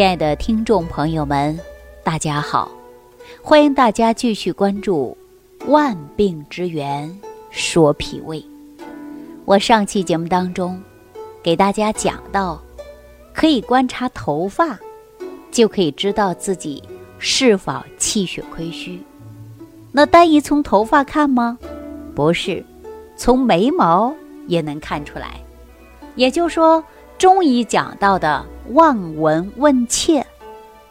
亲爱的听众朋友们，大家好！欢迎大家继续关注《万病之源说脾胃》。我上期节目当中给大家讲到，可以观察头发，就可以知道自己是否气血亏虚。那单一从头发看吗？不是，从眉毛也能看出来。也就是说，中医讲到的望闻问切，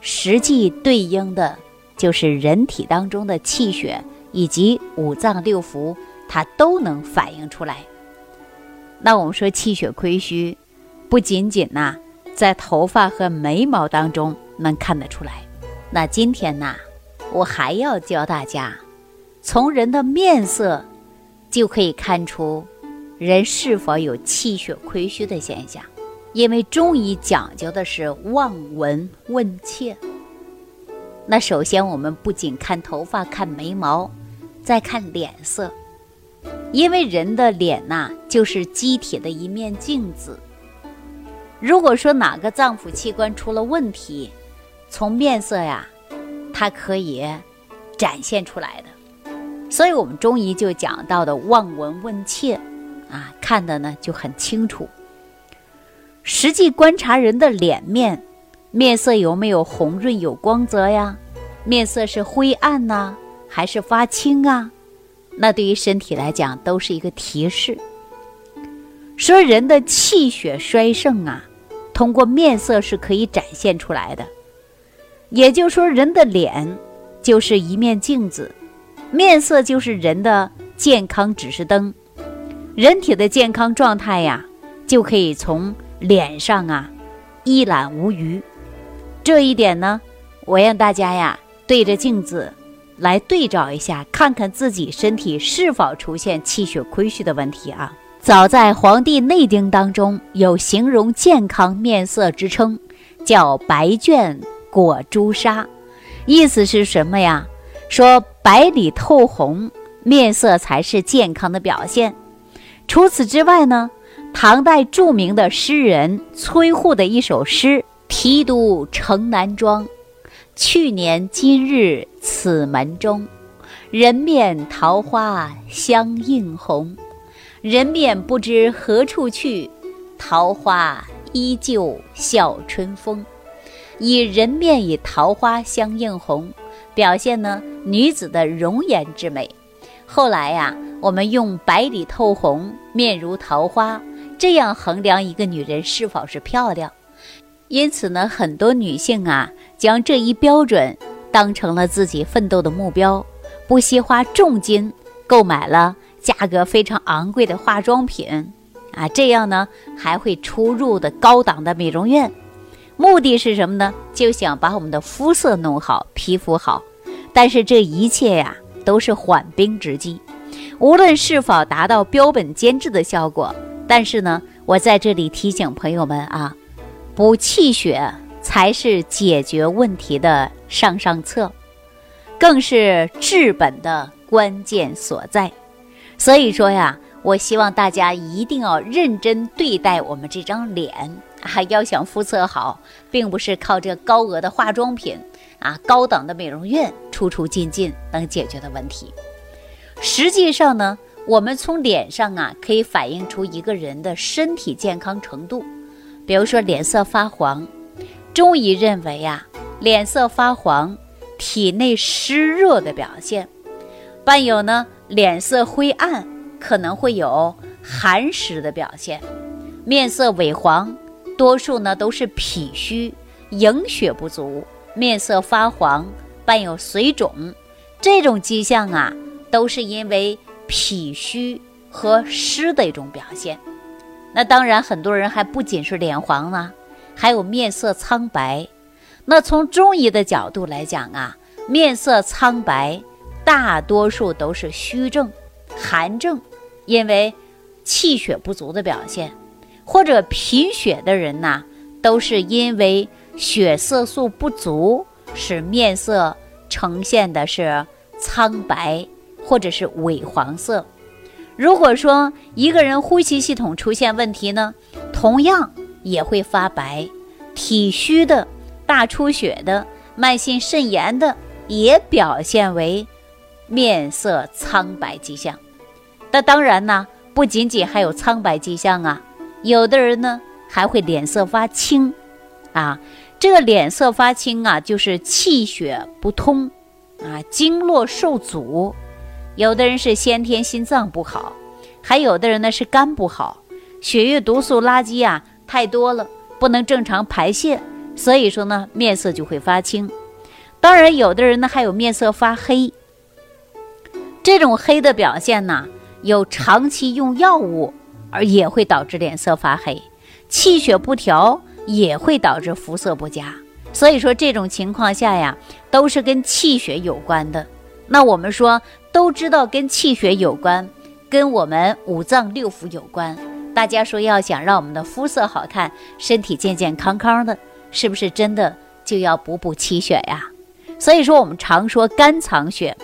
实际对应的就是人体当中的气血以及五脏六腑，它都能反映出来。那我们说气血亏虚，不仅仅呐在头发和眉毛当中能看得出来。那今天呐，我还要教大家，从人的面色就可以看出。人是否有气血亏虚的现象？因为中医讲究的是望闻问切。那首先，我们不仅看头发、看眉毛，再看脸色，因为人的脸呐，就是机体的一面镜子。如果说哪个脏腑器官出了问题，从面色呀，它可以展现出来的。所以我们中医就讲到的望闻问切。啊，看的呢就很清楚。实际观察人的脸面，面色有没有红润有光泽呀？面色是灰暗呐，还是发青啊？那对于身体来讲都是一个提示。说人的气血衰盛啊，通过面色是可以展现出来的。也就是说，人的脸就是一面镜子，面色就是人的健康指示灯。人体的健康状态呀，就可以从脸上啊一览无余。这一点呢，我让大家呀对着镜子来对照一下，看看自己身体是否出现气血亏虚的问题啊。早在《黄帝内经》当中有形容健康面色之称，叫“白卷裹朱砂”，意思是什么呀？说白里透红，面色才是健康的表现。除此之外呢，唐代著名的诗人崔护的一首诗：“提督城南庄，去年今日此门中。人面桃花相映红，人面不知何处去，桃花依旧笑春风。”以人面与桃花相映红，表现呢女子的容颜之美。后来呀。我们用白里透红，面如桃花，这样衡量一个女人是否是漂亮。因此呢，很多女性啊，将这一标准当成了自己奋斗的目标，不惜花重金购买了价格非常昂贵的化妆品，啊，这样呢还会出入的高档的美容院，目的是什么呢？就想把我们的肤色弄好，皮肤好。但是这一切呀，都是缓兵之计。无论是否达到标本兼治的效果，但是呢，我在这里提醒朋友们啊，补气血才是解决问题的上上策，更是治本的关键所在。所以说呀，我希望大家一定要认真对待我们这张脸啊，要想肤色好，并不是靠这高额的化妆品啊、高档的美容院出出进进能解决的问题。实际上呢，我们从脸上啊可以反映出一个人的身体健康程度。比如说脸色发黄，中医认为呀，脸色发黄，体内湿热的表现；伴有呢脸色灰暗，可能会有寒湿的表现；面色萎黄，多数呢都是脾虚，营血不足；面色发黄，伴有水肿，这种迹象啊。都是因为脾虚和湿的一种表现。那当然，很多人还不仅是脸黄呢，还有面色苍白。那从中医的角度来讲啊，面色苍白大多数都是虚症、寒症，因为气血不足的表现，或者贫血的人呐，都是因为血色素不足，使面色呈现的是苍白。或者是萎黄色。如果说一个人呼吸系统出现问题呢，同样也会发白。体虚的大出血的、慢性肾炎的，也表现为面色苍白迹象。那当然呢，不仅仅还有苍白迹象啊，有的人呢还会脸色发青，啊，这个脸色发青啊，就是气血不通，啊，经络受阻。有的人是先天心脏不好，还有的人呢是肝不好，血液毒素垃圾啊太多了，不能正常排泄，所以说呢面色就会发青。当然，有的人呢还有面色发黑，这种黑的表现呢，有长期用药物而也会导致脸色发黑，气血不调也会导致肤色不佳。所以说这种情况下呀，都是跟气血有关的。那我们说。都知道跟气血有关，跟我们五脏六腑有关。大家说要想让我们的肤色好看，身体健健康康的，是不是真的就要补补气血呀？所以说我们常说肝藏血，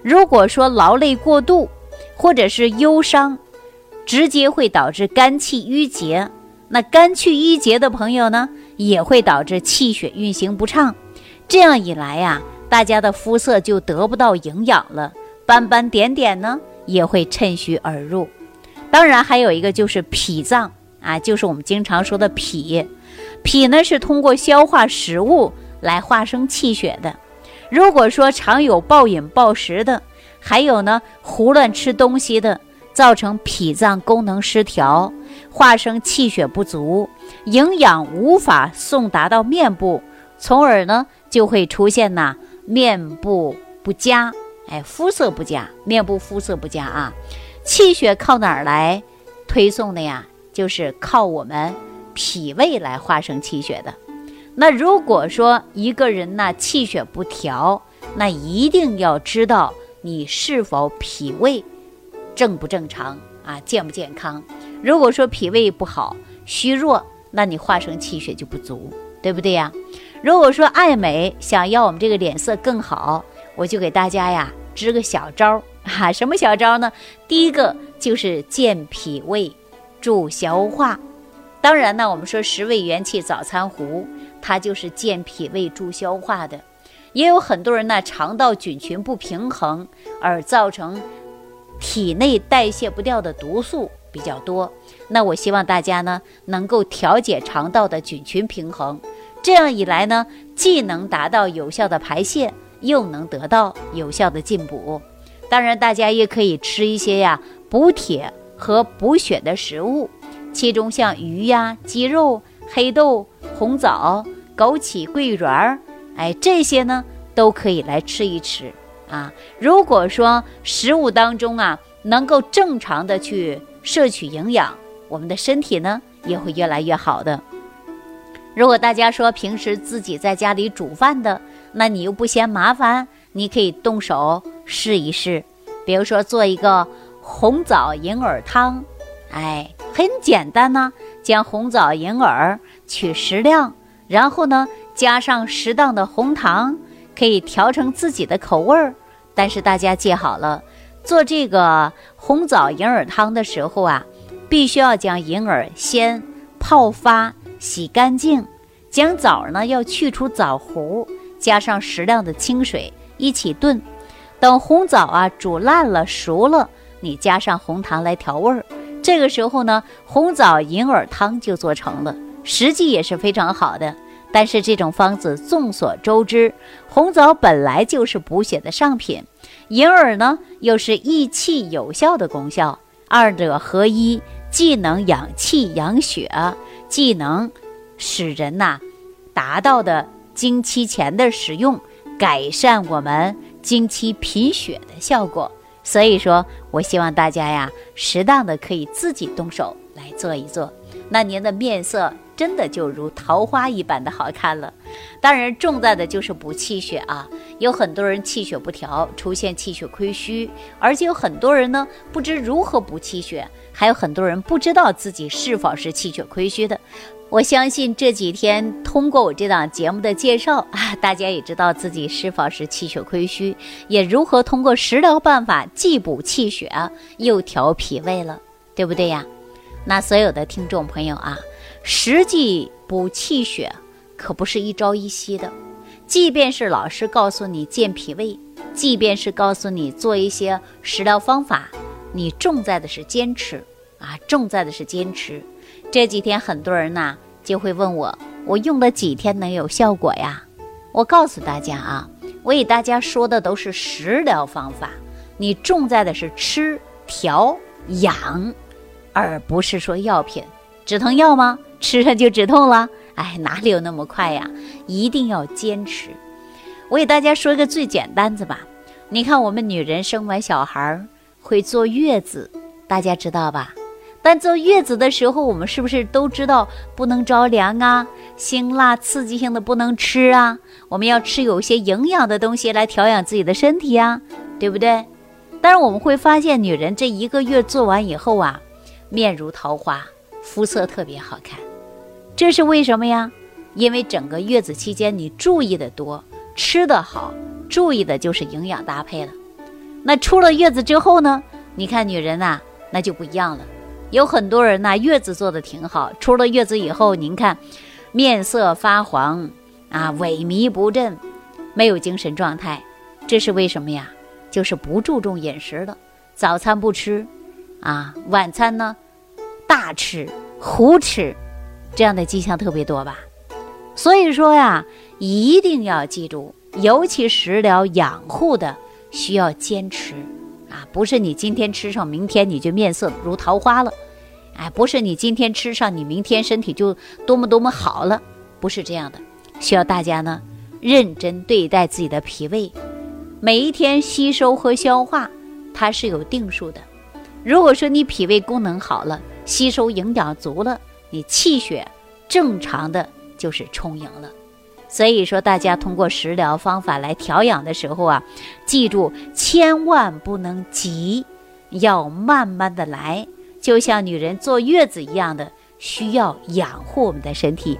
如果说劳累过度或者是忧伤，直接会导致肝气郁结。那肝气郁结的朋友呢，也会导致气血运行不畅。这样一来呀，大家的肤色就得不到营养了。斑斑点点呢，也会趁虚而入。当然，还有一个就是脾脏啊，就是我们经常说的脾。脾呢是通过消化食物来化生气血的。如果说常有暴饮暴食的，还有呢胡乱吃东西的，造成脾脏功能失调，化生气血不足，营养无法送达到面部，从而呢就会出现呐面部不佳。哎，肤色不佳，面部肤色不佳啊，气血靠哪儿来推送的呀？就是靠我们脾胃来化生气血的。那如果说一个人呢气血不调，那一定要知道你是否脾胃正不正常啊，健不健康。如果说脾胃不好、虚弱，那你化生气血就不足，对不对呀？如果说爱美，想要我们这个脸色更好。我就给大家呀支个小招儿哈，什么小招呢？第一个就是健脾胃、助消化。当然呢，我们说十味元气早餐糊，它就是健脾胃、助消化的。也有很多人呢，肠道菌群不平衡，而造成体内代谢不掉的毒素比较多。那我希望大家呢，能够调节肠道的菌群平衡，这样一来呢，既能达到有效的排泄。又能得到有效的进补，当然大家也可以吃一些呀补铁和补血的食物，其中像鱼呀、鸡肉、黑豆、红枣、枸杞、桂圆儿，哎，这些呢都可以来吃一吃啊。如果说食物当中啊能够正常的去摄取营养，我们的身体呢也会越来越好的。如果大家说平时自己在家里煮饭的，那你又不嫌麻烦，你可以动手试一试。比如说做一个红枣银耳汤，哎，很简单呢。将红枣、银耳取适量，然后呢加上适当的红糖，可以调成自己的口味儿。但是大家记好了，做这个红枣银耳汤的时候啊，必须要将银耳先泡发、洗干净，将枣呢要去除枣核。加上适量的清水一起炖，等红枣啊煮烂了熟了，你加上红糖来调味儿。这个时候呢，红枣银耳汤就做成了，实际也是非常好的。但是这种方子众所周知，红枣本来就是补血的上品，银耳呢又是益气有效的功效，二者合一，既能养气养血，既能使人呐达到的。经期前的使用，改善我们经期贫血的效果。所以说我希望大家呀，适当的可以自己动手来做一做，那您的面色真的就如桃花一般的好看了。当然，重在的就是补气血啊。有很多人气血不调，出现气血亏虚，而且有很多人呢不知如何补气血，还有很多人不知道自己是否是气血亏虚的。我相信这几天通过我这档节目的介绍啊，大家也知道自己是否是气血亏虚，也如何通过食疗办法既补气血又调脾胃了，对不对呀？那所有的听众朋友啊，实际补气血、可不是一朝一夕的。即便是老师告诉你健脾胃，即便是告诉你做一些食疗方法，你重在的是坚持啊，重在的是坚持。这几天很多人呢就会问我，我用了几天能有效果呀？我告诉大家啊，我给大家说的都是食疗方法，你重在的是吃调养，而不是说药品。止疼药吗？吃上就止痛了？哎，哪里有那么快呀？一定要坚持。我给大家说一个最简单的吧。你看，我们女人生完小孩儿会坐月子，大家知道吧？但坐月子的时候，我们是不是都知道不能着凉啊？辛辣刺激性的不能吃啊？我们要吃有些营养的东西来调养自己的身体啊，对不对？但是我们会发现，女人这一个月做完以后啊，面如桃花，肤色特别好看。这是为什么呀？因为整个月子期间你注意的多，吃的好，注意的就是营养搭配了。那出了月子之后呢？你看女人呐，那就不一样了。有很多人呐，月子做的挺好，出了月子以后，您看，面色发黄啊，萎靡不振，没有精神状态，这是为什么呀？就是不注重饮食了，早餐不吃，啊，晚餐呢，大吃胡吃。这样的迹象特别多吧，所以说呀，一定要记住，尤其食疗养护的需要坚持啊，不是你今天吃上，明天你就面色如桃花了，哎，不是你今天吃上，你明天身体就多么多么好了，不是这样的，需要大家呢认真对待自己的脾胃，每一天吸收和消化它是有定数的，如果说你脾胃功能好了，吸收营养足了。你气血正常的就是充盈了，所以说大家通过食疗方法来调养的时候啊，记住千万不能急，要慢慢的来，就像女人坐月子一样的，需要养护我们的身体。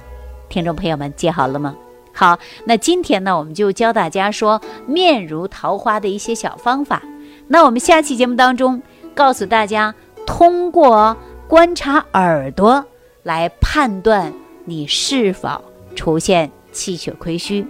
听众朋友们记好了吗？好，那今天呢，我们就教大家说面如桃花的一些小方法。那我们下期节目当中告诉大家，通过观察耳朵。来判断你是否出现气血亏虚。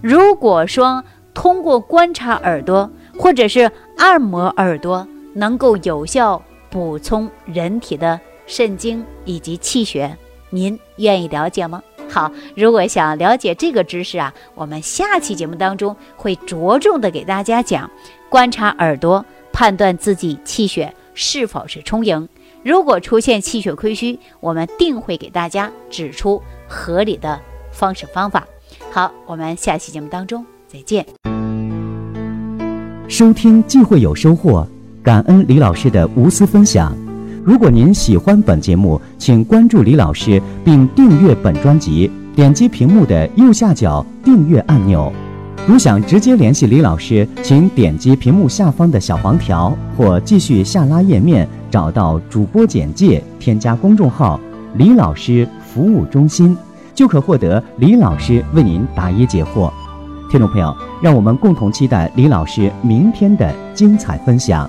如果说通过观察耳朵或者是按摩耳朵能够有效补充人体的肾精以及气血，您愿意了解吗？好，如果想了解这个知识啊，我们下期节目当中会着重的给大家讲观察耳朵判断自己气血是否是充盈。如果出现气血亏虚，我们定会给大家指出合理的方式方法。好，我们下期节目当中再见。收听既会有收获，感恩李老师的无私分享。如果您喜欢本节目，请关注李老师并订阅本专辑，点击屏幕的右下角订阅按钮。如想直接联系李老师，请点击屏幕下方的小黄条，或继续下拉页面。找到主播简介，添加公众号“李老师服务中心”，就可获得李老师为您答疑解惑。听众朋友，让我们共同期待李老师明天的精彩分享。